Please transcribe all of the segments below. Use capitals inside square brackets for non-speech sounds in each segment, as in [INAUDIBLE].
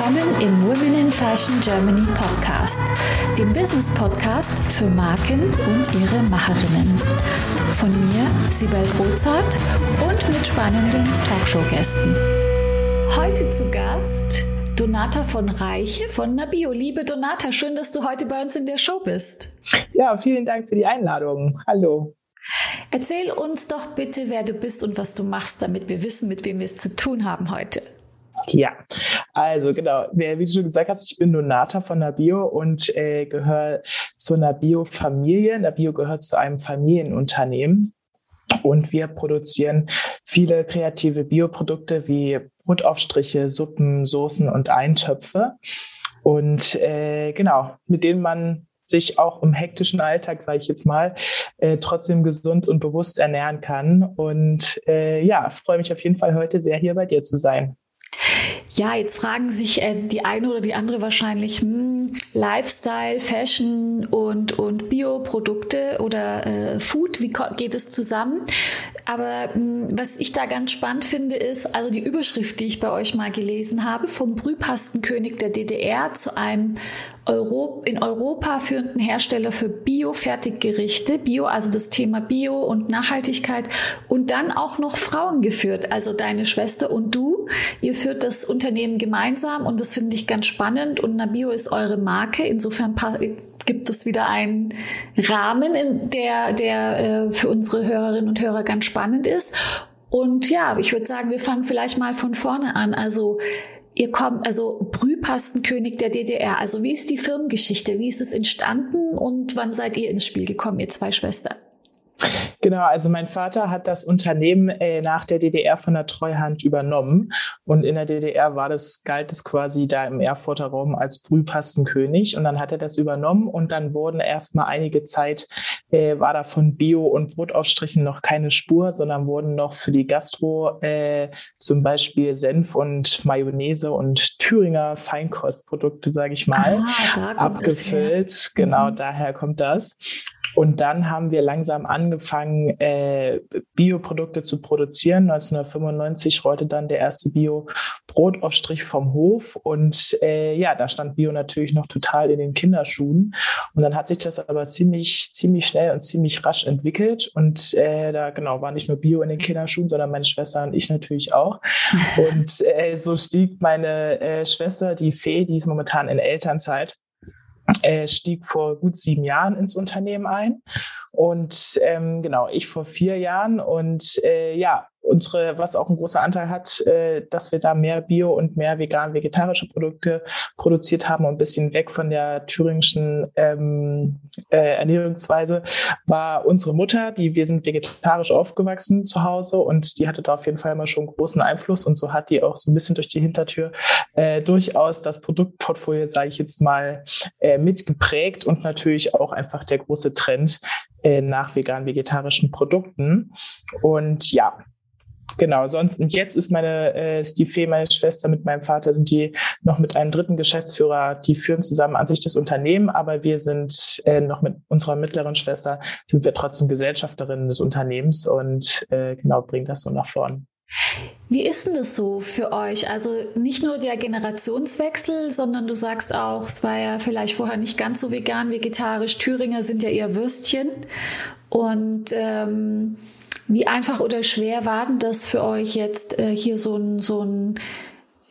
willkommen im Women in Fashion Germany Podcast, dem Business Podcast für Marken und ihre Macherinnen. Von mir, Sibel Rozart und mit spannenden Talkshow-Gästen. Heute zu Gast Donata von Reiche von Nabio. Liebe Donata, schön, dass du heute bei uns in der Show bist. Ja, vielen Dank für die Einladung. Hallo. Erzähl uns doch bitte, wer du bist und was du machst, damit wir wissen, mit wem wir es zu tun haben heute. Ja, also genau, wie du schon gesagt hast, ich bin Donata von Nabio und äh, gehöre zur Nabio-Familie. Nabio gehört zu einem Familienunternehmen. Und wir produzieren viele kreative Bioprodukte wie Brotaufstriche, Suppen, Soßen und Eintöpfe. Und äh, genau, mit denen man sich auch im hektischen Alltag, sage ich jetzt mal, äh, trotzdem gesund und bewusst ernähren kann. Und äh, ja, freue mich auf jeden Fall heute sehr hier bei dir zu sein. Ja, jetzt fragen sich äh, die eine oder die andere wahrscheinlich, hm, Lifestyle, Fashion und, und Bioprodukte oder äh, Food, wie geht es zusammen? Aber hm, was ich da ganz spannend finde, ist also die Überschrift, die ich bei euch mal gelesen habe, vom Brühpastenkönig der DDR zu einem Euro, in Europa führenden Hersteller für Bio-Fertiggerichte, Bio, also das Thema Bio und Nachhaltigkeit und dann auch noch Frauen geführt, also deine Schwester und du, ihr führt das Unternehmen gemeinsam und das finde ich ganz spannend und Nabio ist eure Marke, insofern gibt es wieder einen Rahmen, in der, der äh, für unsere Hörerinnen und Hörer ganz spannend ist. Und ja, ich würde sagen, wir fangen vielleicht mal von vorne an. Also Ihr kommt, also Brühpastenkönig der DDR. Also wie ist die Firmengeschichte? Wie ist es entstanden und wann seid ihr ins Spiel gekommen, ihr zwei Schwestern? Genau, also mein Vater hat das Unternehmen äh, nach der DDR von der Treuhand übernommen. Und in der DDR war das, galt es quasi da im Erfurter Raum als Brühpastenkönig. Und dann hat er das übernommen und dann wurden erstmal einige Zeit, äh, war da von Bio- und Brotausstrichen noch keine Spur, sondern wurden noch für die Gastro äh, zum Beispiel Senf und Mayonnaise und Thüringer Feinkostprodukte, sage ich mal, ah, abgefüllt. Genau, mhm. daher kommt das. Und dann haben wir langsam angefangen, äh, Bioprodukte zu produzieren. 1995 rollte dann der erste Bio-Brotaufstrich vom Hof. Und äh, ja, da stand Bio natürlich noch total in den Kinderschuhen. Und dann hat sich das aber ziemlich, ziemlich schnell und ziemlich rasch entwickelt. Und äh, da genau war nicht nur Bio in den Kinderschuhen, sondern meine Schwester und ich natürlich auch. [LAUGHS] und äh, so stieg meine äh, Schwester, die Fee, die ist momentan in Elternzeit, äh, stieg vor gut sieben Jahren ins Unternehmen ein. Und ähm, genau, ich vor vier Jahren. Und äh, ja, unsere, was auch ein großer Anteil hat, äh, dass wir da mehr Bio und mehr vegan, vegetarische Produkte produziert haben und ein bisschen weg von der thüringischen ähm, äh, Ernährungsweise, war unsere Mutter, die wir sind vegetarisch aufgewachsen zu Hause und die hatte da auf jeden Fall immer schon großen Einfluss und so hat die auch so ein bisschen durch die Hintertür äh, durchaus das Produktportfolio, sage ich jetzt mal, äh, mitgeprägt und natürlich auch einfach der große Trend äh, nach vegan-vegetarischen Produkten. Und ja, Genau, sonst und jetzt ist meine äh, ist die Fee, meine Schwester mit meinem Vater sind die noch mit einem dritten Geschäftsführer, die führen zusammen an sich das Unternehmen, aber wir sind äh, noch mit unserer mittleren Schwester sind wir trotzdem Gesellschafterinnen des Unternehmens und äh, genau bringen das so nach vorn. Wie ist denn das so für euch? Also nicht nur der Generationswechsel, sondern du sagst auch, es war ja vielleicht vorher nicht ganz so vegan, vegetarisch. Thüringer sind ja eher Würstchen. Und ähm, wie einfach oder schwer war denn das für euch jetzt äh, hier so ein, so ein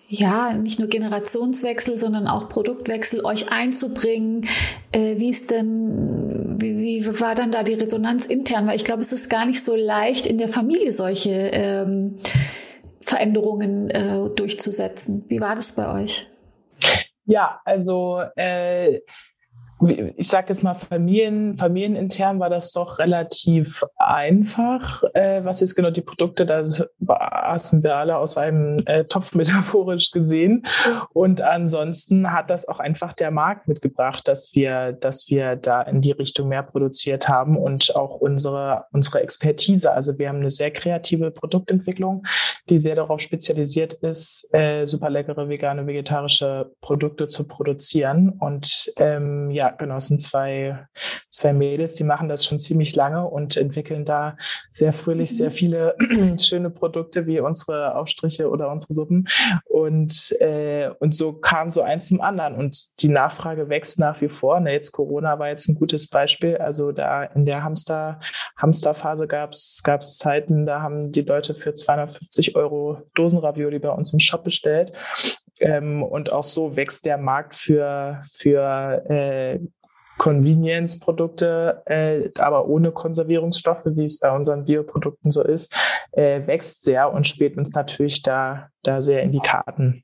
ja, nicht nur Generationswechsel, sondern auch Produktwechsel euch einzubringen. Äh, wie ist denn, wie, wie war dann da die Resonanz intern? Weil ich glaube, es ist gar nicht so leicht, in der Familie solche ähm, Veränderungen äh, durchzusetzen. Wie war das bei euch? Ja, also äh, ich sage jetzt mal, Familien, familienintern war das doch relativ einfach. Äh, was jetzt genau die Produkte, da aßen wir alle aus einem äh, Topf [LAUGHS] metaphorisch gesehen. Und ansonsten hat das auch einfach der Markt mitgebracht, dass wir, dass wir da in die Richtung mehr produziert haben und auch unsere, unsere Expertise. Also wir haben eine sehr kreative Produktentwicklung, die sehr darauf spezialisiert ist, äh, super leckere vegane, vegetarische Produkte zu produzieren. Und ähm, ja, Ja, genau, es sind zwei, zwei Mädels, die machen das schon ziemlich lange und entwickeln da sehr fröhlich sehr mhm. viele [CLEARS THROAT] schöne Produkte wie unsere Aufstriche oder unsere Suppen. Und, äh, und so kam so eins zum anderen. Und die Nachfrage wächst nach wie vor. Ne, jetzt Corona war jetzt ein gutes Beispiel. Also da in der Hamster, Hamsterphase gab es Zeiten, da haben die Leute für 250 Euro Dosenravioli bei uns im Shop bestellt. Ähm, und auch so wächst der Markt für, für äh, Convenience-Produkte, äh, aber ohne Konservierungsstoffe, wie es bei unseren Bioprodukten so ist, äh, wächst sehr und spielt uns natürlich da, da sehr in die Karten.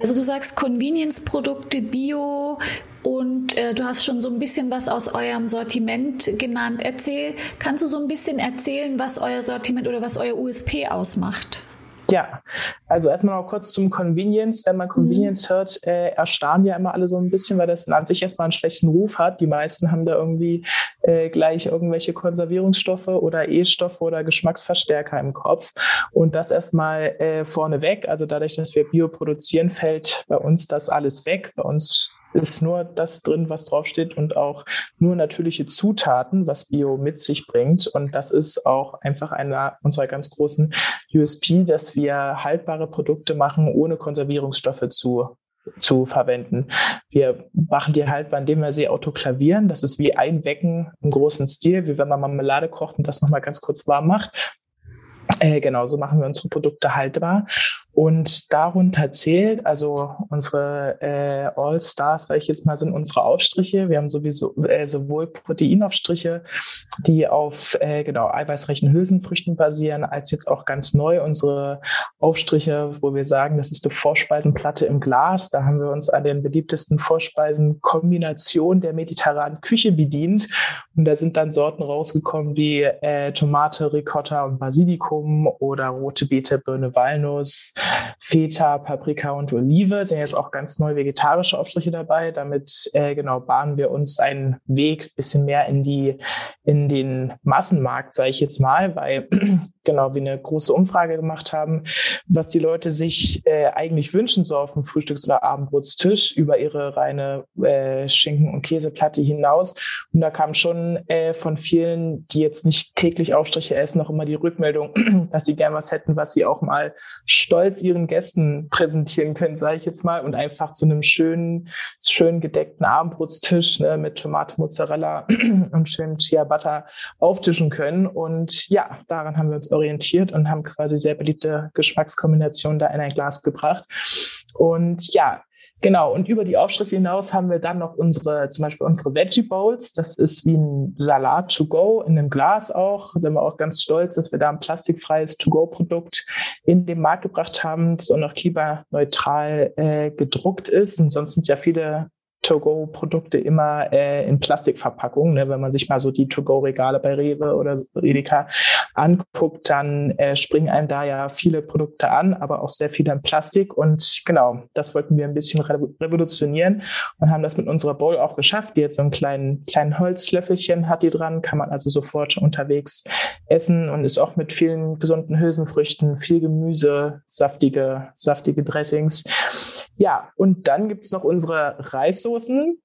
Also du sagst Convenience-Produkte, Bio und äh, du hast schon so ein bisschen was aus eurem Sortiment genannt. Erzähl, kannst du so ein bisschen erzählen, was euer Sortiment oder was euer USP ausmacht? Ja, also erstmal noch kurz zum Convenience. Wenn man mhm. Convenience mhm. hört, äh, erstarren ja immer alle so ein bisschen, weil das an sich erstmal einen schlechten Ruf hat. Die meisten haben da irgendwie äh, gleich irgendwelche Konservierungsstoffe oder E-Stoffe oder Geschmacksverstärker im Kopf. Und das erstmal äh, vorneweg. Also dadurch, dass wir Bio produzieren, fällt bei uns das alles weg. Bei uns ist nur das drin, was draufsteht und auch nur natürliche Zutaten, was Bio mit sich bringt. Und das ist auch einfach einer unserer ganz großen USP, dass wir haltbare Produkte machen, ohne Konservierungsstoffe zu zu verwenden. Wir machen die haltbar, indem wir sie autoklavieren. Das ist wie Einwecken im großen Stil, wie wenn man Marmelade kocht und das nochmal ganz kurz warm macht. Äh, genau, so machen wir unsere Produkte haltbar. Und darunter zählt, also unsere äh, All-Stars, sage ich jetzt mal, sind unsere Aufstriche. Wir haben sowieso äh, sowohl Proteinaufstriche, die auf äh, genau eiweißreichen Hülsenfrüchten basieren, als jetzt auch ganz neu unsere Aufstriche, wo wir sagen, das ist eine Vorspeisenplatte im Glas. Da haben wir uns an den beliebtesten Vorspeisen-Kombinationen der mediterranen Küche bedient. Und da sind dann Sorten rausgekommen wie äh, Tomate, Ricotta und Basilikum oder rote Beete, Birne, Walnuss, Feta, Paprika und Olive. Sind jetzt auch ganz neu vegetarische Aufstriche dabei. Damit äh, genau bahnen wir uns einen Weg bisschen mehr in die in den Massenmarkt, sage ich jetzt mal, weil genau wir eine große Umfrage gemacht haben, was die Leute sich äh, eigentlich wünschen so auf dem Frühstücks- oder Abendbrotstisch über ihre reine äh, Schinken- und Käseplatte hinaus. Und da kam schon äh, von vielen, die jetzt nicht täglich Aufstriche essen, noch immer die Rückmeldung, [CLEARS THROAT] dass sie gern was hätten, was sie auch mal stolz ihren Gästen präsentieren können, sage ich jetzt mal, und einfach zu einem schönen, schön gedeckten Abendbrotstisch ne, mit Tomate, Mozzarella [CLEARS THROAT] und schönem Ciabatta auftischen können. Und ja, daran haben wir uns orientiert und haben quasi sehr beliebte Geschmackskombinationen da in ein Glas gebracht. Und ja, Genau, und über die Aufschrift hinaus haben wir dann noch unsere, zum Beispiel unsere Veggie Bowls. Das ist wie ein Salat to go in einem Glas auch. Da sind wir auch ganz stolz, dass wir da ein plastikfreies To-Go-Produkt in den Markt gebracht haben, das auch noch klimaneutral äh, gedruckt ist. Und sonst sind ja viele To-Go-Produkte immer äh, in Plastikverpackungen. Ne? Wenn man sich mal so die To-Go-Regale bei Rewe oder Edeka anguckt, dann äh, springen einem da ja viele Produkte an, aber auch sehr viele in Plastik. Und genau, das wollten wir ein bisschen revolutionieren und haben das mit unserer Bowl auch geschafft, die jetzt so einen kleinen, kleinen Holzlöffelchen hat die dran, kann man also sofort unterwegs essen und ist auch mit vielen gesunden Hülsenfrüchten, viel Gemüse, saftige, saftige Dressings. Ja, und dann gibt's noch unsere Reissoßen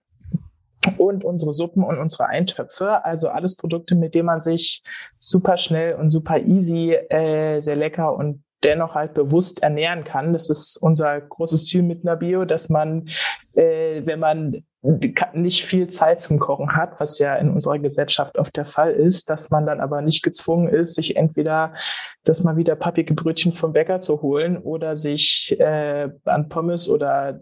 und unsere Suppen und unsere Eintöpfe. Also alles Produkte, mit denen man sich super schnell und super easy, äh, sehr lecker und dennoch halt bewusst ernähren kann. Das ist unser großes Ziel mit Nabio, dass man, äh, wenn man nicht viel Zeit zum Kochen hat, was ja in unserer Gesellschaft oft der Fall ist, dass man dann aber nicht gezwungen ist, sich entweder das mal wieder pappige Brötchen vom Bäcker zu holen oder sich äh, an Pommes oder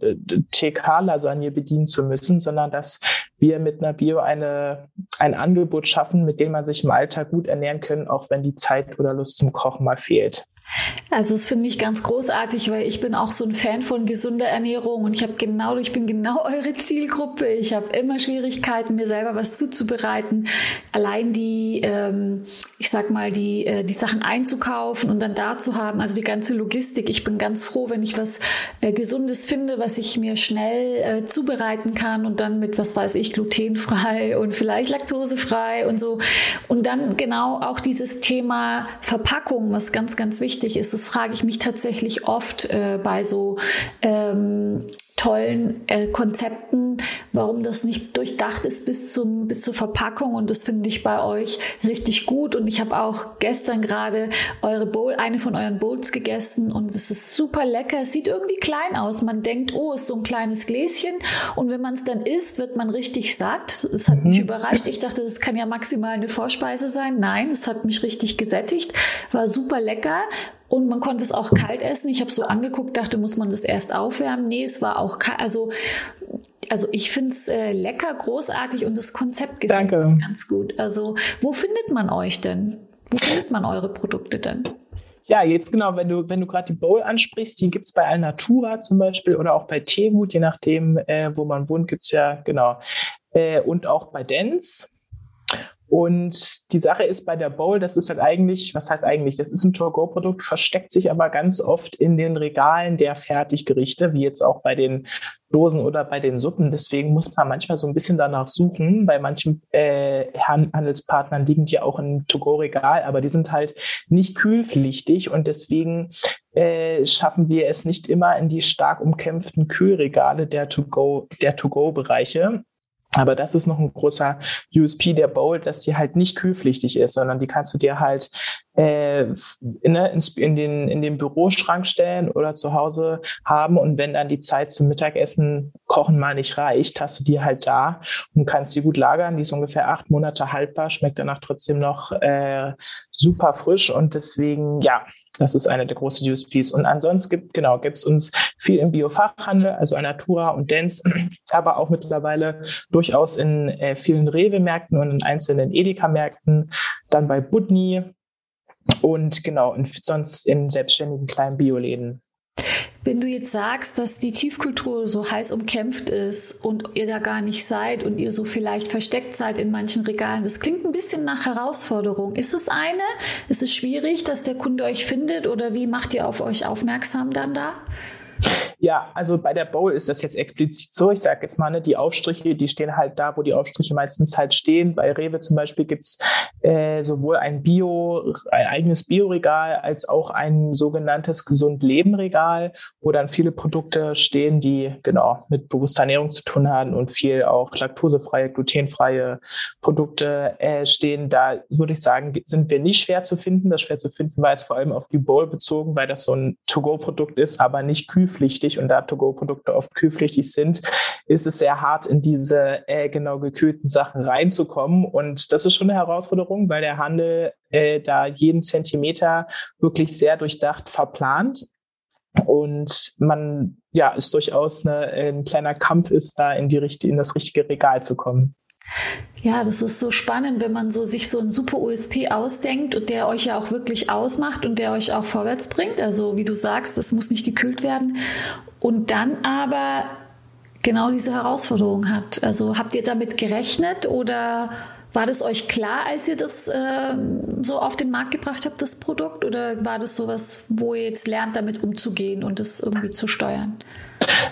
TK-Lasagne bedienen zu müssen, sondern dass wir mit einer Bio eine, ein Angebot schaffen, mit dem man sich im Alltag gut ernähren können, auch wenn die Zeit oder Lust zum Kochen mal fehlt. Also das finde ich ganz großartig, weil ich bin auch so ein Fan von gesunder Ernährung und ich habe genau, ich bin genau [LAUGHS] eure Zielgruppe. Ich habe immer Schwierigkeiten, mir selber was zuzubereiten. Allein die, ähm, ich sag mal, die, äh, die Sachen einzukaufen und dann da zu haben, also die ganze Logistik. Ich bin ganz froh, wenn ich was äh, Gesundes finde, was ich mir schnell äh, zubereiten kann und dann mit, was weiß ich, glutenfrei [LAUGHS] und vielleicht laktosefrei und so. Und dann genau auch dieses Thema Verpackung, was ganz, ganz wichtig ist. Das frage ich mich tatsächlich oft äh, bei so ähm, tollen äh, Konzepten, warum das nicht durchdacht ist bis zum bis zur Verpackung und das finde ich bei euch richtig gut und ich habe auch gestern gerade eure Bowl, eine von euren Bowls gegessen und es ist super lecker. Es sieht irgendwie klein aus. Man denkt, oh, ist so ein kleines Gläschen und wenn man es dann isst, wird man richtig satt. Es hat mhm. mich überrascht. Ich dachte, das kann ja maximal eine Vorspeise sein. Nein, es hat mich richtig gesättigt. War super lecker und man konnte es auch kalt essen. Ich habe so angeguckt, dachte, muss man das erst aufwärmen? Nee, es war auch kalt. Also, also ich finde es äh, lecker, großartig und das Konzept gefällt Danke. mir ganz gut. Also, wo findet man euch denn? Wo findet man eure Produkte denn? Ja, jetzt genau, wenn du, wenn du gerade die Bowl ansprichst, die gibt es bei Alnatura zum Beispiel oder auch bei Teegut, je nachdem, äh, wo man wohnt, gibt es ja, genau. Äh, und auch bei Dance. Und die Sache ist bei der Bowl, das ist halt eigentlich, was heißt eigentlich, das ist ein To-Go-Produkt, versteckt sich aber ganz oft in den Regalen der Fertiggerichte, wie jetzt auch bei den Dosen oder bei den Suppen. Deswegen muss man manchmal so ein bisschen danach suchen. Bei manchen äh, Handelspartnern liegen die auch im To-Go-Regal, aber die sind halt nicht kühlpflichtig und deswegen äh, schaffen wir es nicht immer in die stark umkämpften Kühlregale der To-Go, der To-Go-Bereiche. Aber das ist noch ein großer USP der Bowl, dass die halt nicht kühlpflichtig ist, sondern die kannst du dir halt äh, in, in, den, in den Büroschrank stellen oder zu Hause haben. Und wenn dann die Zeit zum Mittagessen kochen mal nicht reicht, hast du die halt da und kannst die gut lagern. Die ist ungefähr acht Monate haltbar, schmeckt danach trotzdem noch äh, super frisch. Und deswegen, ja, das ist eine der großen USPs. Und ansonsten gibt genau gibt's uns viel im Biofachhandel, also Natura und Dance, [CLEARS THROAT] aber auch mittlerweile durchaus in äh, vielen Rewe-Märkten und in einzelnen Edeka-Märkten, dann bei Budni und genau, und sonst in selbstständigen kleinen Bioläden. Wenn du jetzt sagst, dass die Tiefkultur so heiß umkämpft ist und ihr da gar nicht seid und ihr so vielleicht versteckt seid in manchen Regalen, das klingt ein bisschen nach Herausforderung. Ist es eine? Ist es schwierig, dass der Kunde euch findet oder wie macht ihr auf euch aufmerksam dann da? Ja, also bei der Bowl ist das jetzt explizit so. Ich sage jetzt mal, ne, die Aufstriche, die stehen halt da, wo die Aufstriche meistens halt stehen. Bei Rewe zum Beispiel gibt's äh, sowohl ein Bio, ein eigenes Bioregal als auch ein sogenanntes Gesund-Leben-Regal, wo dann viele Produkte stehen, die genau mit bewusster Ernährung zu tun haben und viel auch laktosefreie, glutenfreie Produkte äh, stehen. Da würde ich sagen, sind wir nicht schwer zu finden. Das schwer zu finden war jetzt vor allem auf die Bowl bezogen, weil das so ein To-Go-Produkt ist, aber nicht kühl kühlpflichtig und da To-Go-Produkte oft kühlpflichtig sind, ist es sehr hart, in diese äh, genau gekühlten Sachen reinzukommen. Und das ist schon eine Herausforderung, weil der Handel äh, da jeden Zentimeter wirklich sehr durchdacht verplant. Und man, ja, es durchaus eine, ein kleiner Kampf ist, da in die in das richtige Regal zu kommen. Ja, das ist so spannend, wenn man so sich so ein super USP ausdenkt und der euch ja auch wirklich ausmacht und der euch auch vorwärts bringt. Also wie du sagst, das muss nicht gekühlt werden. Und dann aber genau diese Herausforderung hat. Also habt ihr damit gerechnet oder war das euch klar, als ihr das äh, so auf den Markt gebracht habt, das Produkt? Oder war das sowas, wo ihr jetzt lernt, damit umzugehen und das irgendwie zu steuern?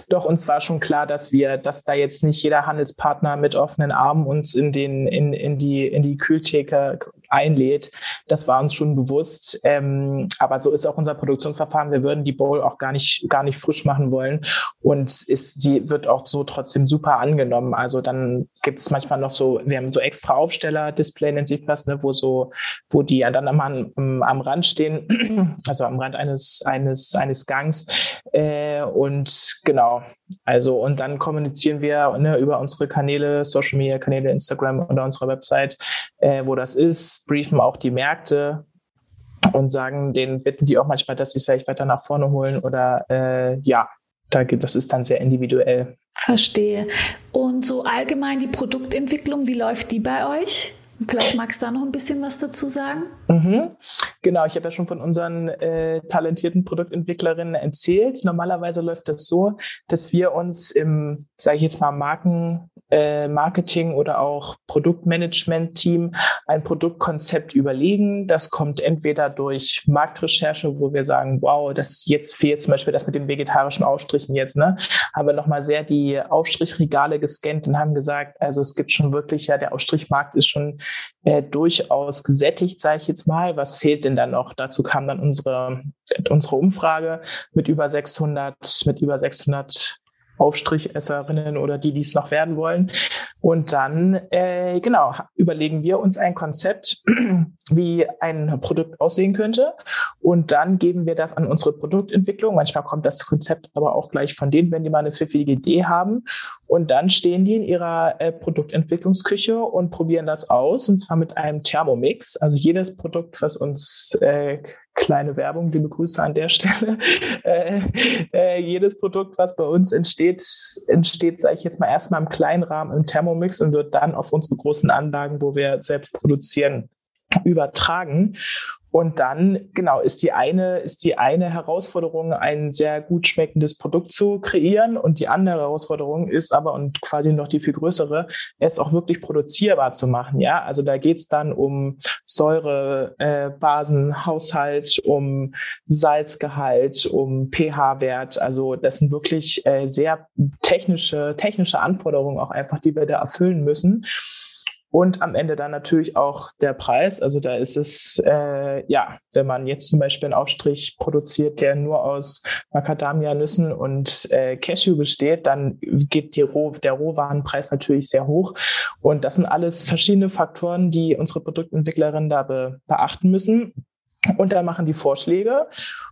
Doch uns war schon klar, dass wir, dass da jetzt nicht jeder Handelspartner mit offenen Armen uns in den, in, in die, in die Kühltheke einlädt. Das war uns schon bewusst. Ähm, aber so ist auch unser Produktionsverfahren. Wir würden die Bowl auch gar nicht, gar nicht frisch machen wollen. Und ist, die wird auch so trotzdem super angenommen. Also dann gibt es manchmal noch so, wir haben so extra Aufsteller-Display, nennt sich das, ne, wo so, wo die dann am, am, Rand stehen, [CLEARS THROAT] also am Rand eines, eines, eines Gangs. Äh, und genau, also und dann kommunizieren wir ne, über unsere Kanäle, Social Media Kanäle, Instagram oder unsere Website, äh, wo das ist, briefen auch die Märkte und sagen denen, bitten die auch manchmal, dass sie es vielleicht weiter nach vorne holen oder äh, ja, da gibt, das ist dann sehr individuell. Verstehe. Und so allgemein die Produktentwicklung, wie läuft die bei euch? Vielleicht magst du da noch ein bisschen was dazu sagen? Mhm. Genau, ich habe ja schon von unseren äh, talentierten Produktentwicklerinnen erzählt. Normalerweise läuft das so, dass wir uns im, sage ich jetzt mal, Marken, äh, Marketing oder auch Produktmanagement-Team ein Produktkonzept überlegen. Das kommt entweder durch Marktrecherche, wo wir sagen, wow, das jetzt fehlt zum Beispiel das mit den vegetarischen Aufstrichen jetzt, ne? Haben wir nochmal sehr die Aufstrichregale gescannt und haben gesagt, also es gibt schon wirklich, ja, der Aufstrichmarkt ist schon äh, durchaus gesättigt, sage ich jetzt mal. Was fehlt denn dann noch? Dazu kam dann unsere, unsere Umfrage mit über 600, mit über 600 Aufstrichesserinnen oder die, die es noch werden wollen. Und dann, äh, genau, überlegen wir uns ein Konzept, [CLEARS THROAT] wie ein Produkt aussehen könnte. Und dann geben wir das an unsere Produktentwicklung. Manchmal kommt das Konzept aber auch gleich von denen, wenn die mal eine pfiffige Idee haben. Und dann stehen die in ihrer äh, Produktentwicklungsküche und probieren das aus, und zwar mit einem Thermomix. Also jedes Produkt, was uns äh, kleine Werbung, liebe Grüße an der Stelle. [LAUGHS] Äh, äh, jedes Produkt, was bei uns entsteht, entsteht, sage ich jetzt mal, erstmal im kleinen Rahmen im Thermomix und wird dann auf unsere großen Anlagen, wo wir selbst produzieren, übertragen. Und dann, genau, ist die eine, ist die eine Herausforderung, ein sehr gut schmeckendes Produkt zu kreieren. Und die andere Herausforderung ist aber, und quasi noch die viel größere, es auch wirklich produzierbar zu machen. Ja, also da geht's dann um Säure, äh, Basenhaushalt, um Salzgehalt, um pH-Wert. Also das sind wirklich äh, sehr technische, technische Anforderungen auch einfach, die wir da erfüllen müssen. Und am Ende dann natürlich auch der Preis. Also da ist es, äh, ja, wenn man jetzt zum Beispiel einen Aufstrich produziert, der nur aus Macadamia-Nüssen und äh, Cashew besteht, dann geht die Roh der Rohwarenpreis natürlich sehr hoch. Und das sind alles verschiedene Faktoren, die unsere Produktentwicklerinnen da be beachten müssen. Und dann machen die Vorschläge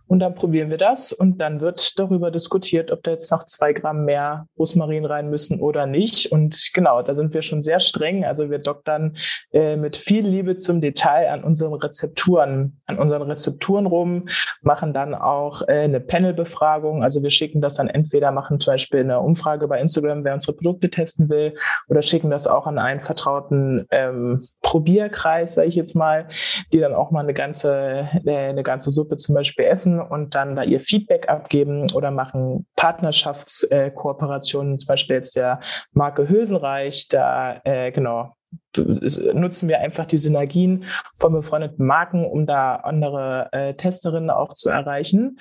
und dann probieren wir das und dann wird darüber diskutiert, ob da jetzt noch zwei Gramm mehr Rosmarin rein müssen oder nicht. Und genau, da sind wir schon sehr streng. Also wir doktern äh, mit viel Liebe zum Detail an unseren Rezepturen, an unseren Rezepturen rum, machen dann auch äh, eine Panelbefragung. Also wir schicken das dann entweder, machen zum Beispiel eine Umfrage bei Instagram, wer unsere Produkte testen will, oder schicken das auch an einen vertrauten ähm, Probierkreis, sage ich jetzt mal, die dann auch mal eine ganze äh, eine ganze Suppe zum Beispiel essen und dann da ihr Feedback abgeben oder machen Partnerschaftskooperationen, zum Beispiel jetzt der Marke Hülsenreich, da äh, genau nutzen wir einfach die Synergien von befreundeten Marken, um da andere äh, Testerinnen auch zu erreichen.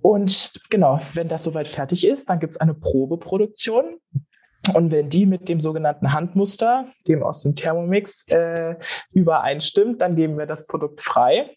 Und genau, wenn das soweit fertig ist, dann gibt es eine Probeproduktion. Und wenn die mit dem sogenannten Handmuster, dem aus dem Thermomix, äh, übereinstimmt, dann geben wir das Produkt frei.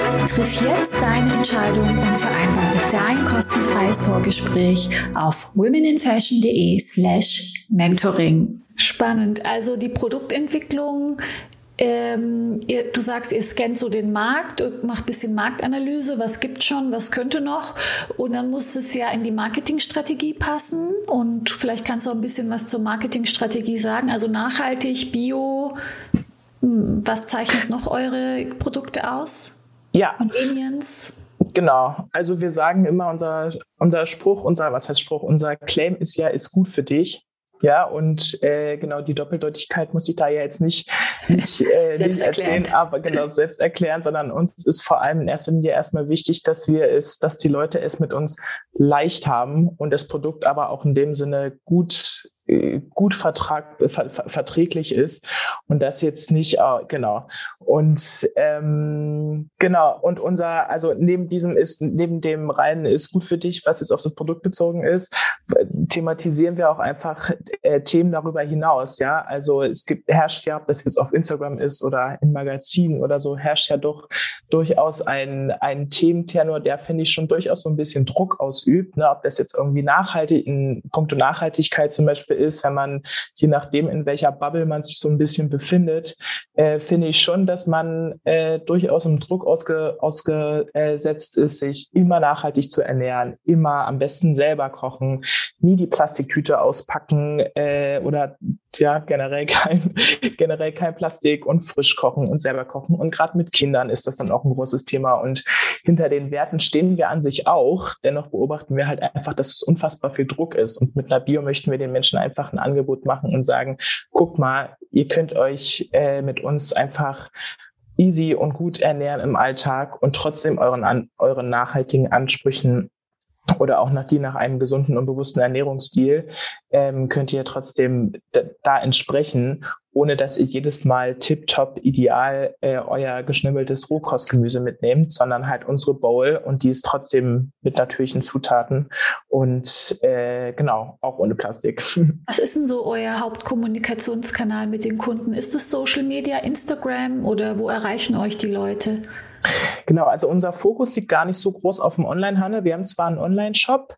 Triff jetzt deine Entscheidung und vereinbare dein kostenfreies Vorgespräch auf womeninfashion.de slash mentoring. Spannend. Also die Produktentwicklung ähm, ihr, du sagst, ihr scannt so den Markt macht ein bisschen Marktanalyse, was gibt schon, was könnte noch. Und dann muss es ja in die Marketingstrategie passen. Und vielleicht kannst du auch ein bisschen was zur Marketingstrategie sagen. Also nachhaltig, bio, hm, was zeichnet noch eure Produkte aus? Ja. Convenience. Genau. Also wir sagen immer, unser, unser Spruch, unser, was heißt Spruch, unser Claim ist ja, ist gut für dich. Ja, und äh, genau die Doppeldeutigkeit muss ich da ja jetzt nicht, nicht, äh, [LAUGHS] nicht erzählen, aber genau selbst erklären, sondern uns ist vor allem in erster Linie erstmal wichtig, dass wir es, dass die Leute es mit uns leicht haben und das Produkt aber auch in dem Sinne gut gut vertrag, ver, verträglich ist und das jetzt nicht äh, genau und ähm, genau und unser also neben diesem ist neben dem reinen ist gut für dich was jetzt auf das Produkt bezogen ist thematisieren wir auch einfach äh, Themen darüber hinaus ja also es gibt herrscht ja ob das jetzt auf Instagram ist oder im Magazin oder so herrscht ja doch durchaus ein ein Thementenor der finde ich schon durchaus so ein bisschen Druck ausübt ne? ob das jetzt irgendwie nachhaltig in puncto Nachhaltigkeit zum Beispiel ist, wenn man, je nachdem, in welcher Bubble man sich so ein bisschen befindet, äh, finde ich schon, dass man äh, durchaus im Druck ausge, ausgesetzt ist, sich immer nachhaltig zu ernähren, immer am besten selber kochen, nie die Plastiktüte auspacken äh, oder ja, generell kein, [LAUGHS] generell kein Plastik und frisch kochen und selber kochen. Und gerade mit Kindern ist das dann auch ein großes Thema. Und hinter den Werten stehen wir an sich auch. Dennoch beobachten wir halt einfach, dass es unfassbar viel Druck ist. Und mit einer Bio möchten wir den Menschen einfach ein Angebot machen und sagen, guck mal, ihr könnt euch äh, mit uns einfach easy und gut ernähren im Alltag und trotzdem euren, euren nachhaltigen Ansprüchen oder auch nach die nach einem gesunden und bewussten Ernährungsstil ähm, könnt ihr trotzdem da, da entsprechen ohne dass ihr jedes Mal tiptop ideal äh, euer geschnibbeltes Rohkostgemüse mitnehmt, sondern halt unsere Bowl und die ist trotzdem mit natürlichen Zutaten und äh, genau, auch ohne Plastik. [LAUGHS] Was ist denn so euer Hauptkommunikationskanal mit den Kunden? Ist es Social Media, Instagram oder wo erreichen euch die Leute? Genau, also unser Fokus liegt gar nicht so groß auf dem Onlinehandel. Wir haben zwar einen Online-Shop,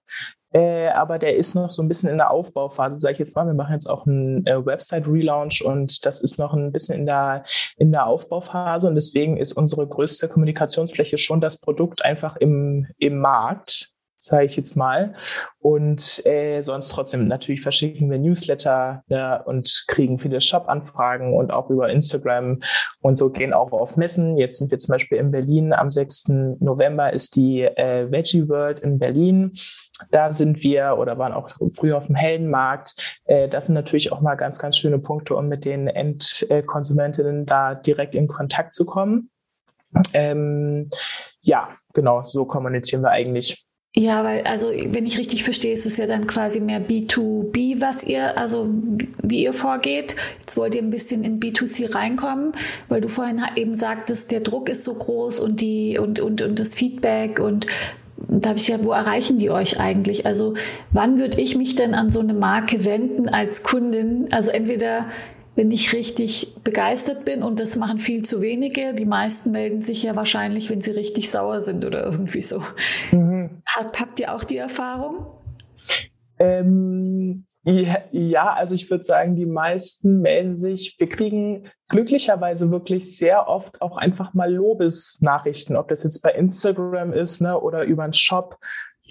äh, aber der ist noch so ein bisschen in der Aufbauphase, sage ich jetzt mal. Wir machen jetzt auch einen äh, Website-Relaunch und das ist noch ein bisschen in der, in der Aufbauphase und deswegen ist unsere größte Kommunikationsfläche schon das Produkt einfach im, im Markt sage ich jetzt mal. Und äh, sonst trotzdem natürlich verschicken wir Newsletter ne, und kriegen viele Shop-Anfragen und auch über Instagram und so gehen auch auf Messen. Jetzt sind wir zum Beispiel in Berlin. Am 6. November ist die äh, Veggie World in Berlin. Da sind wir oder waren auch früher auf dem Heldenmarkt. Äh, das sind natürlich auch mal ganz, ganz schöne Punkte, um mit den Endkonsumentinnen da direkt in Kontakt zu kommen. Ähm, ja, genau, so kommunizieren wir eigentlich. Ja, weil, also, wenn ich richtig verstehe, ist es ja dann quasi mehr B2B, was ihr, also, wie ihr vorgeht. Jetzt wollt ihr ein bisschen in B2C reinkommen, weil du vorhin eben sagtest, der Druck ist so groß und die, und, und, und das Feedback und da habe ich ja, wo erreichen die euch eigentlich? Also, wann würde ich mich denn an so eine Marke wenden als Kundin? Also, entweder wenn ich richtig begeistert bin und das machen viel zu wenige. Die meisten melden sich ja wahrscheinlich, wenn sie richtig sauer sind oder irgendwie so. Mhm. Habt, habt ihr auch die Erfahrung? Ähm, ja, also ich würde sagen, die meisten melden sich. Wir kriegen glücklicherweise wirklich sehr oft auch einfach mal Lobesnachrichten, ob das jetzt bei Instagram ist ne, oder über einen Shop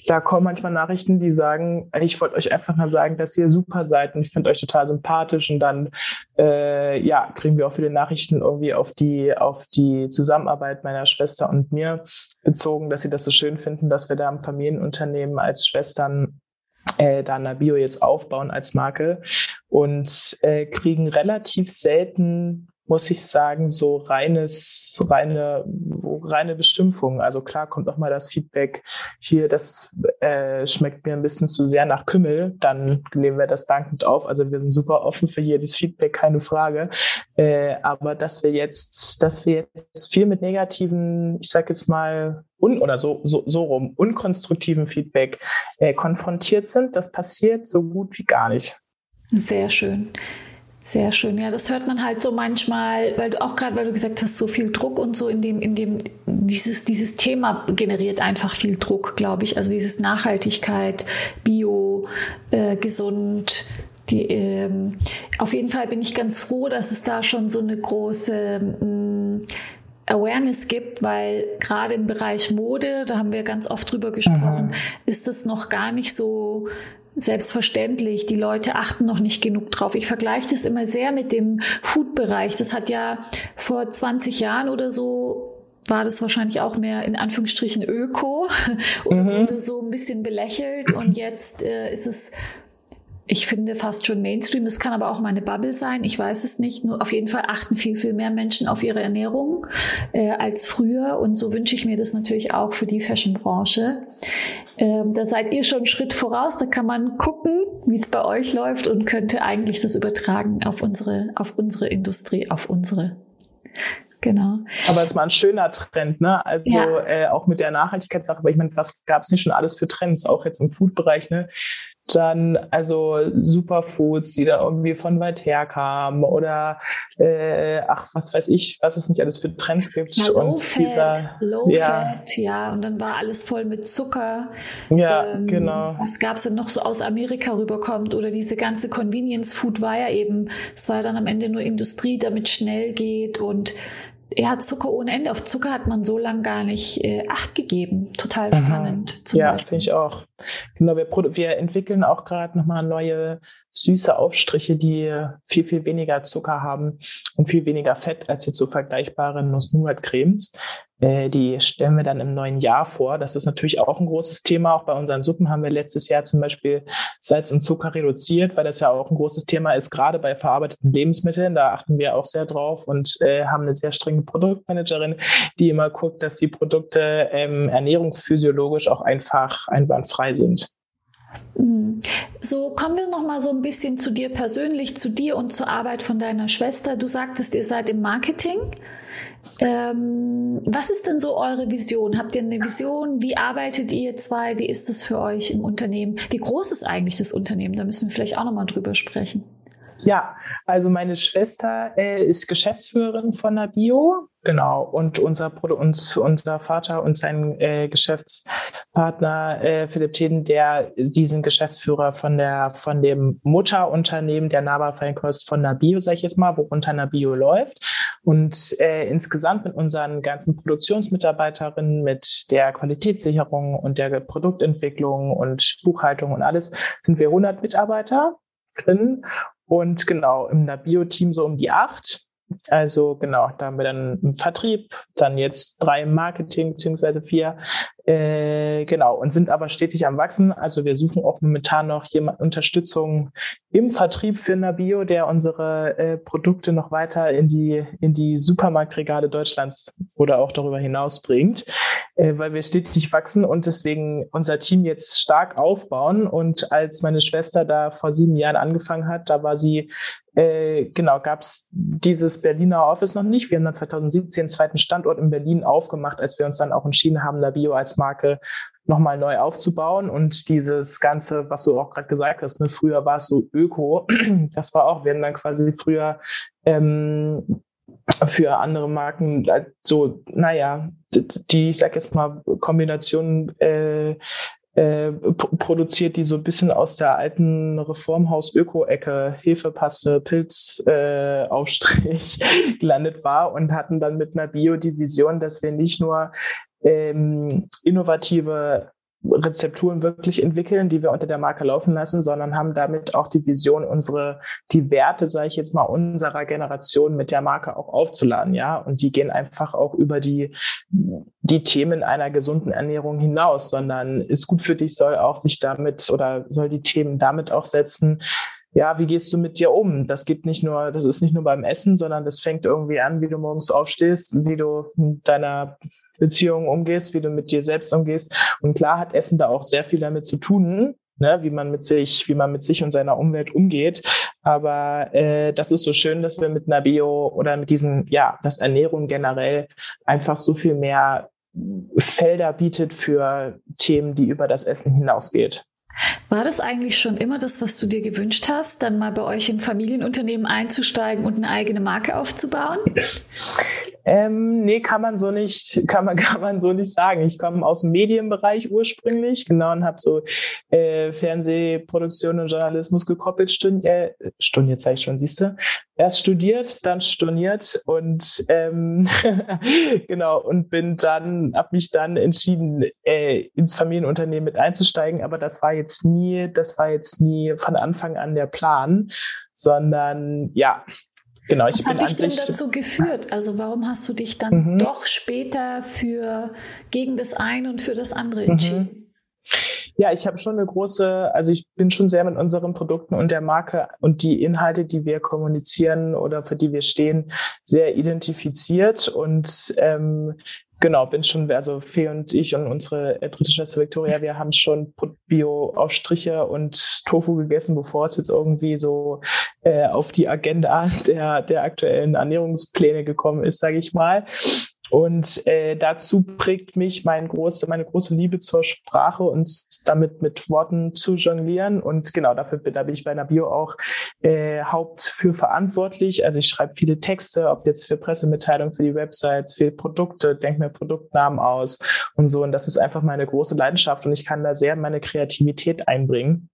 da kommen manchmal Nachrichten, die sagen, ich wollte euch einfach mal sagen, dass ihr super seid und ich finde euch total sympathisch. Und dann äh, ja kriegen wir auch viele Nachrichten irgendwie auf die auf die Zusammenarbeit meiner Schwester und mir bezogen, dass sie das so schön finden, dass wir da im Familienunternehmen als Schwestern äh, da Nabio jetzt aufbauen als Marke. Und äh, kriegen relativ selten muss ich sagen, so reines, reine, reine Beschimpfung. Also klar kommt auch mal das Feedback, hier, das äh, schmeckt mir ein bisschen zu sehr nach Kümmel, dann nehmen wir das dankend auf. Also wir sind super offen für jedes Feedback, keine Frage. Äh, aber dass wir jetzt, dass wir jetzt viel mit negativen, ich sag jetzt mal, un oder so, so, so rum, unkonstruktiven Feedback äh, konfrontiert sind, das passiert so gut wie gar nicht. Sehr schön. Sehr schön, ja, das hört man halt so manchmal, weil du auch gerade, weil du gesagt hast, so viel Druck und so in dem, in dem, dieses, dieses Thema generiert einfach viel Druck, glaube ich. Also dieses Nachhaltigkeit, Bio, äh, gesund, die, ähm, auf jeden Fall bin ich ganz froh, dass es da schon so eine große mh, mm, Awareness gibt, weil gerade im Bereich Mode, da haben wir ganz oft drüber gesprochen, mhm. ist das noch gar nicht so selbstverständlich. Die Leute achten noch nicht genug drauf. Ich vergleiche das immer sehr mit dem Food-Bereich. Das hat ja vor 20 Jahren oder so war das wahrscheinlich auch mehr in Anführungsstrichen Öko [LAUGHS] oder mhm. wurde so ein bisschen belächelt und jetzt äh, ist es ich finde fast schon Mainstream. Das kann aber auch mal eine Bubble sein. Ich weiß es nicht. Nur auf jeden Fall achten viel, viel mehr Menschen auf ihre Ernährung äh, als früher. Und so wünsche ich mir das natürlich auch für die Fashion-Branche. Ähm, da seid ihr schon einen Schritt voraus. Da kann man gucken, wie es bei euch läuft und könnte eigentlich das übertragen auf unsere, auf unsere Industrie, auf unsere Genau. Aber es war ein schöner Trend, ne? Also ja. äh, auch mit der Nachhaltigkeitssache, aber ich meine, was gab es nicht schon alles für Trends, auch jetzt im Food-Bereich, ne? Dann also Superfoods, die da irgendwie von weit her kamen oder äh, ach, was weiß ich, was es nicht alles für Trends gibt. Ja, low und Fat, dieser, Low ja. Fat, ja, und dann war alles voll mit Zucker. Ja, ähm, genau. Was gab es denn noch so aus Amerika rüberkommt oder diese ganze Convenience Food war ja eben, es war dann am Ende nur Industrie, damit schnell geht und ja, Zucker ohne Ende. Auf Zucker hat man so lange gar nicht äh, Acht gegeben. Total spannend. ja, finde ich auch. Genau, wir, wir entwickeln auch gerade nochmal neue süße Aufstriche, die viel, viel weniger Zucker haben und viel weniger Fett als jetzt so vergleichbare Nuss-Nougat-Cremes. Äh, die stellen wir dann im neuen Jahr vor. Das ist natürlich auch ein großes Thema. Auch bei unseren Suppen haben wir letztes Jahr zum Beispiel Salz und Zucker reduziert, weil das ja auch ein großes Thema ist, gerade bei verarbeiteten Lebensmitteln. Da achten wir auch sehr drauf und äh, haben eine sehr strenge Produktmanagerin, die immer guckt, dass die Produkte ähm, ernährungsphysiologisch auch einfach einwandfrei sind. Mhm. So kommen wir noch mal so ein bisschen zu dir persönlich, zu dir und zur Arbeit von deiner Schwester. Du sagtest, ihr seid im Marketing. Ähm, was ist denn so eure Vision? Habt ihr eine Vision? Wie arbeitet ihr zwei? Wie ist es für euch im Unternehmen? Wie groß ist eigentlich das Unternehmen? Da müssen wir vielleicht auch noch mal drüber sprechen. Ja, also meine Schwester äh, ist Geschäftsführerin von Nabio, genau, und unser, uns, unser Vater und sein äh, Geschäftspartner äh, Philipp Teden, der diesen Geschäftsführer von der von dem Mutterunternehmen der Naba Feinkost von Nabio, sage ich jetzt mal, worunter Nabio läuft. Und äh, insgesamt mit unseren ganzen Produktionsmitarbeiterinnen, mit der Qualitätssicherung und der Produktentwicklung und Buchhaltung und alles sind wir 100 Mitarbeiter drin und genau, im Nabio-Team so um die acht. Also genau, da haben wir dann im Vertrieb, dann jetzt drei Marketing beziehungsweise vier, äh, genau, und sind aber stetig am Wachsen. Also wir suchen auch momentan noch jemand Unterstützung im Vertrieb für Nabio, der unsere äh, Produkte noch weiter in die, in die Supermarktregale Deutschlands oder auch darüber hinaus bringt, äh, weil wir stetig wachsen und deswegen unser Team jetzt stark aufbauen. Und als meine Schwester da vor sieben Jahren angefangen hat, da war sie äh, genau, gab es dieses Berliner Office noch nicht. Wir haben dann 2017 einen zweiten Standort in Berlin aufgemacht, als wir uns dann auch entschieden haben, Nabio als Marke nochmal neu aufzubauen. Und dieses Ganze, was du auch gerade gesagt hast, ne, früher war es so Öko, [CLEARS THROAT] das war auch, wir haben dann quasi früher ähm, für andere Marken äh, so, naja, die, ich sag jetzt mal, Kombination äh, äh, produziert, die so ein bisschen aus der alten Reformhaus-Öko-Ecke, Hefepaste, Pilzaufstrich äh, [LAUGHS] gelandet war und hatten dann mit einer Bio-Division, dass wir nicht nur ähm, innovative Rezepturen wirklich entwickeln, die wir unter der Marke laufen lassen, sondern haben damit auch die Vision, unsere, die Werte, sage ich jetzt mal, unserer Generation mit der Marke auch aufzuladen, ja. Und die gehen einfach auch über die, die Themen einer gesunden Ernährung hinaus, sondern ist gut für dich, soll auch sich damit oder soll die Themen damit auch setzen, ja, wie gehst du mit dir um? Das geht nicht nur, das ist nicht nur beim Essen, sondern das fängt irgendwie an, wie du morgens aufstehst, wie du mit deiner Beziehung umgehst, wie du mit dir selbst umgehst. Und klar hat Essen da auch sehr viel damit zu tun, ne, wie man mit sich, wie man mit sich und seiner Umwelt umgeht. Aber äh, das ist so schön, dass wir mit einer Bio oder mit diesen, ja, dass Ernährung generell einfach so viel mehr Felder bietet für Themen, die über das Essen hinausgeht. War das eigentlich schon immer das, was du dir gewünscht hast, dann mal bei euch im Familienunternehmen einzusteigen und eine eigene Marke aufzubauen? [LAUGHS] Ähm, nee, kann man so nicht, [LAUGHS] kann man, kann man so nicht sagen. Ich komme aus dem Medienbereich ursprünglich, genau, und habe so äh, Fernsehproduktion und Journalismus gekoppelt, Stunden, äh, Stunden jetzt sage ich schon, siehst du, erst studiert, dann storniert und ähm, [LAUGHS] genau und bin dann, habe mich dann entschieden, äh, ins Familienunternehmen mit einzusteigen. Aber das war jetzt nie, das war jetzt nie von Anfang an der Plan, sondern ja, Genau, ich Was bin hat dich denn dazu geführt? Also warum hast du dich dann mhm. doch später für gegen das eine und für das andere mhm. entschieden? Mhm. Ja, ich habe schon eine große, also ich bin schon sehr mit unseren Produkten und der Marke und die Inhalte, die wir kommunizieren oder für die wir stehen, sehr identifiziert und ähm, Genau, bin schon, also Fee und ich und unsere äh, dritte Schwester Victoria, wir haben schon Bio-Aufstriche und Tofu gegessen, bevor es jetzt irgendwie so äh, auf die Agenda der, der aktuellen Ernährungspläne gekommen ist, sage ich mal. Und äh, dazu prägt mich mein große, meine große Liebe zur Sprache und damit mit Worten zu jonglieren. Und genau, dafür da bin ich bei Nabio auch äh, haupt für verantwortlich. Also ich schreibe viele Texte, ob jetzt für Pressemitteilungen, für die Websites, für Produkte, denke mir Produktnamen aus und so. Und das ist einfach meine große Leidenschaft und ich kann da sehr meine Kreativität einbringen.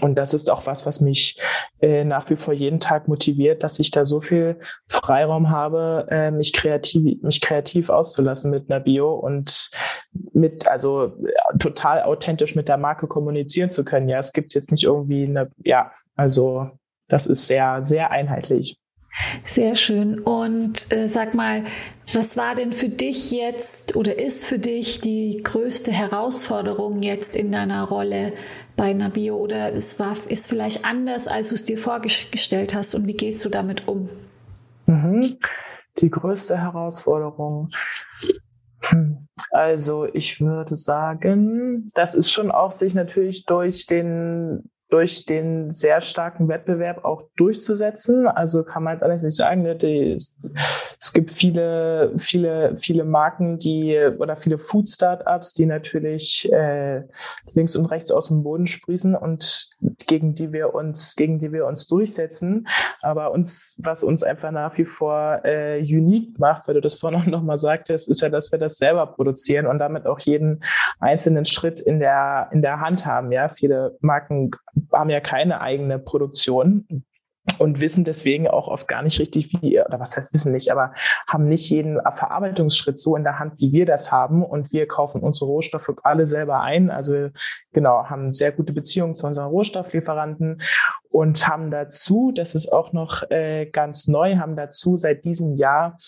Und das ist auch was, was mich äh, nach wie vor jeden Tag motiviert, dass ich da so viel Freiraum habe, äh, mich kreativ, mich kreativ auszulassen mit einer Bio und mit, also total authentisch mit der Marke kommunizieren zu können. Ja, es gibt jetzt nicht irgendwie eine, ja, also das ist sehr, sehr einheitlich. Sehr schön. Und äh, sag mal, was war denn für dich jetzt oder ist für dich die größte Herausforderung jetzt in deiner Rolle bei Nabio oder es war, ist vielleicht anders, als du es dir vorgestellt hast und wie gehst du damit um? Mhm. Die größte Herausforderung. Hm. Also ich würde sagen, das ist schon auch sich natürlich durch den durch den sehr starken Wettbewerb auch durchzusetzen. Also kann man jetzt alles nicht sagen. Ne? Die, es gibt viele, viele, viele Marken, die oder viele Food Startups, die natürlich äh, links und rechts aus dem Boden sprießen und gegen die wir uns, gegen die wir uns durchsetzen. Aber uns, was uns einfach nach wie vor äh, unique macht, weil du das vorhin auch nochmal sagtest, ist ja, dass wir das selber produzieren und damit auch jeden einzelnen Schritt in der, in der Hand haben. Ja, viele Marken haben ja keine eigene Produktion und wissen deswegen auch oft gar nicht richtig, wie, oder was heißt wissen nicht, aber haben nicht jeden Verarbeitungsschritt so in der Hand, wie wir das haben. Und wir kaufen unsere Rohstoffe alle selber ein. Also genau, haben sehr gute Beziehungen zu unseren Rohstofflieferanten und haben dazu, das ist auch noch äh, ganz neu, haben dazu seit diesem Jahr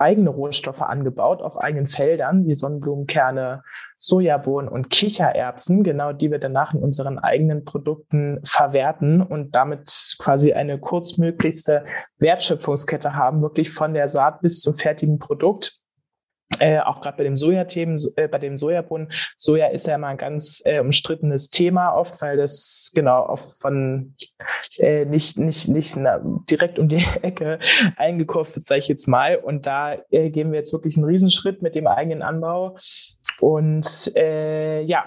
eigene Rohstoffe angebaut auf eigenen Feldern, wie Sonnenblumenkerne, Sojabohnen und Kichererbsen, genau die wir danach in unseren eigenen Produkten verwerten und damit quasi eine kurzmöglichste Wertschöpfungskette haben, wirklich von der Saat bis zum fertigen Produkt. Äh, auch gerade bei dem Sojathemen, äh, bei dem Sojabohnen. Soja ist ja immer ein ganz äh, umstrittenes Thema oft, weil das genau oft von äh, nicht nicht nicht na, direkt um die [LAUGHS] Ecke eingekauft wird, sage ich jetzt mal. Und da äh, gehen wir jetzt wirklich einen Riesenschritt mit dem eigenen Anbau. Und äh, ja,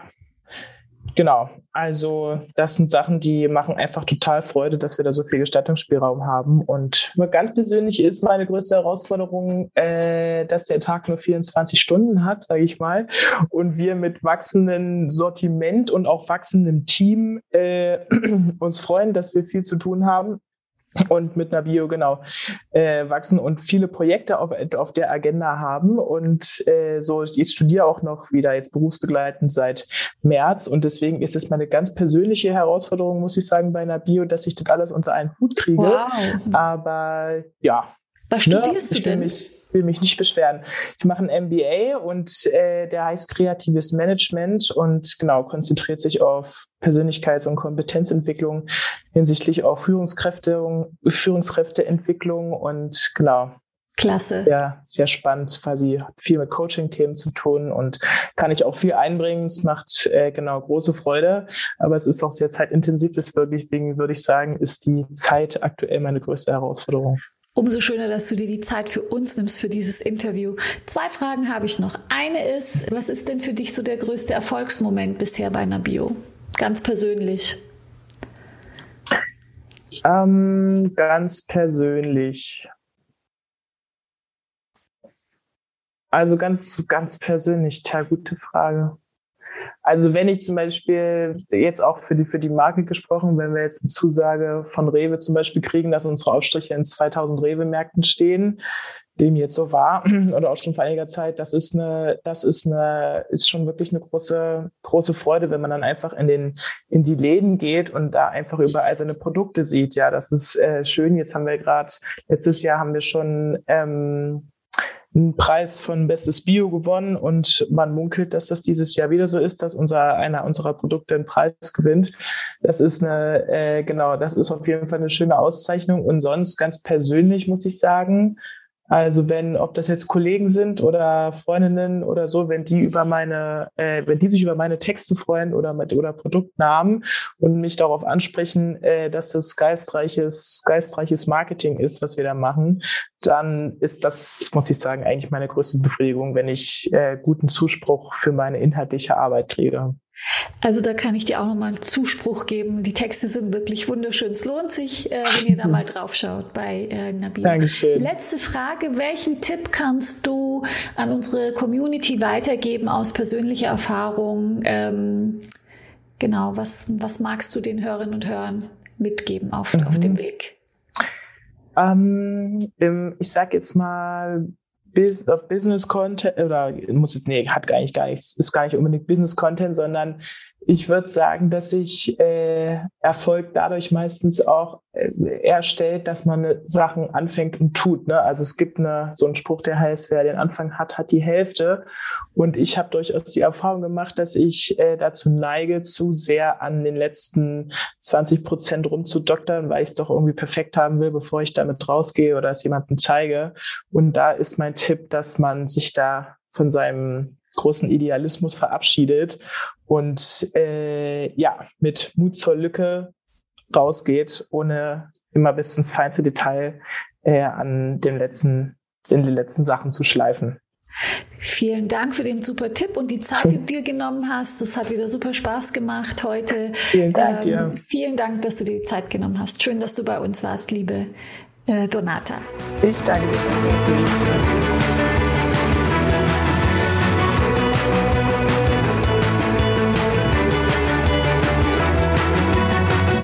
Genau, also das sind Sachen, die machen einfach total Freude, dass wir da so viel Gestaltungsspielraum haben. Und ganz persönlich ist meine größte Herausforderung, äh, dass der Tag nur 24 Stunden hat, sage ich mal, und wir mit wachsendem Sortiment und auch wachsendem Team äh, [CLEARS THROAT] uns freuen, dass wir viel zu tun haben und mit Nabio genau äh, wachsen und viele Projekte auf, auf der Agenda haben. Und äh, so ich studiere auch noch wieder jetzt berufsbegleitend seit März. Und deswegen ist es meine ganz persönliche Herausforderung muss ich sagen bei Nabio dass ich das alles unter einen Hut kriege. Wow. aber ja. Was studierst ne, du denn? mich, will mich nicht beschweren. Ich mache ein MBA und äh, der heißt Kreatives Management und genau konzentriert sich auf Persönlichkeits- und Kompetenzentwicklung hinsichtlich auch Führungskräfte, Führungskräfteentwicklung und genau. Klasse. Ja, sehr spannend, quasi viel mit Coaching-Themen zu tun und kann ich auch viel einbringen. Es macht äh, genau große Freude, aber es ist auch sehr zeitintensiv. Deswegen würde ich sagen, ist die Zeit aktuell meine größte Herausforderung. Umso schöner, dass du dir die Zeit für uns nimmst für dieses Interview. Zwei Fragen habe ich noch. Eine ist, was ist denn für dich so der größte Erfolgsmoment bisher bei Nabio? Ganz persönlich. Ähm, ganz persönlich. Also ganz, ganz persönlich, tja, gute Frage. Also wenn ich zum Beispiel jetzt auch für die, für die Marke gesprochen, wenn wir jetzt eine Zusage von Rewe zum Beispiel kriegen, dass unsere Aufstriche in 2000 Rewe-Märkten stehen, dem jetzt so war [CLEARS THROAT] oder auch schon vor einiger Zeit, das ist eine, das ist eine, ist schon wirklich eine große, große Freude, wenn man dann einfach in den, in die Läden geht und da einfach überall seine Produkte sieht. Ja, das ist äh, schön. Jetzt haben wir gerade, letztes Jahr haben wir schon ähm, einen Preis von Bestes Bio gewonnen und man munkelt, dass das dieses Jahr wieder so ist, dass unser einer unserer Produkte einen Preis gewinnt. Das ist eine äh, genau, das ist auf jeden Fall eine schöne Auszeichnung und sonst ganz persönlich muss ich sagen, also wenn, ob das jetzt Kollegen sind oder Freundinnen oder so, wenn die über meine, äh, wenn die sich über meine Texte freuen oder mit oder Produktnamen und mich darauf ansprechen, äh, dass das geistreiches, geistreiches Marketing ist, was wir da machen, dann ist das, muss ich sagen, eigentlich meine größte Befriedigung, wenn ich äh, guten Zuspruch für meine inhaltliche Arbeit kriege. Also da kann ich dir auch nochmal einen Zuspruch geben. Die Texte sind wirklich wunderschön. Es lohnt sich, äh, wenn ihr da mal drauf schaut bei äh, Nabil. Dankeschön. Letzte Frage. Welchen Tipp kannst du an unsere Community weitergeben aus persönlicher Erfahrung? Ähm, genau, was, was magst du den Hörerinnen und Hörern mitgeben auf, mhm. auf dem Weg? Ähm, ich sag jetzt mal, Business Content oder muss nee, hat gar nicht gar nichts, ist gar nicht unbedingt Business Content, sondern ich würde sagen, dass sich äh, Erfolg dadurch meistens auch äh, erstellt, dass man Sachen anfängt und tut. Ne? Also es gibt eine, so einen Spruch, der heißt, wer den Anfang hat, hat die Hälfte. Und ich habe durchaus die Erfahrung gemacht, dass ich äh, dazu neige, zu sehr an den letzten 20 Prozent rumzudoktern, weil ich es doch irgendwie perfekt haben will, bevor ich damit rausgehe oder es jemandem zeige. Und da ist mein Tipp, dass man sich da von seinem großen Idealismus verabschiedet und äh, ja, mit Mut zur Lücke rausgeht, ohne immer bis ins feinste Detail äh, an den letzten, in den letzten Sachen zu schleifen. Vielen Dank für den super Tipp und die Zeit, die du dir genommen hast. Das hat wieder super Spaß gemacht heute. Vielen Dank ähm, dir. Vielen Dank, dass du dir die Zeit genommen hast. Schön, dass du bei uns warst, liebe äh, Donata. Ich danke dir.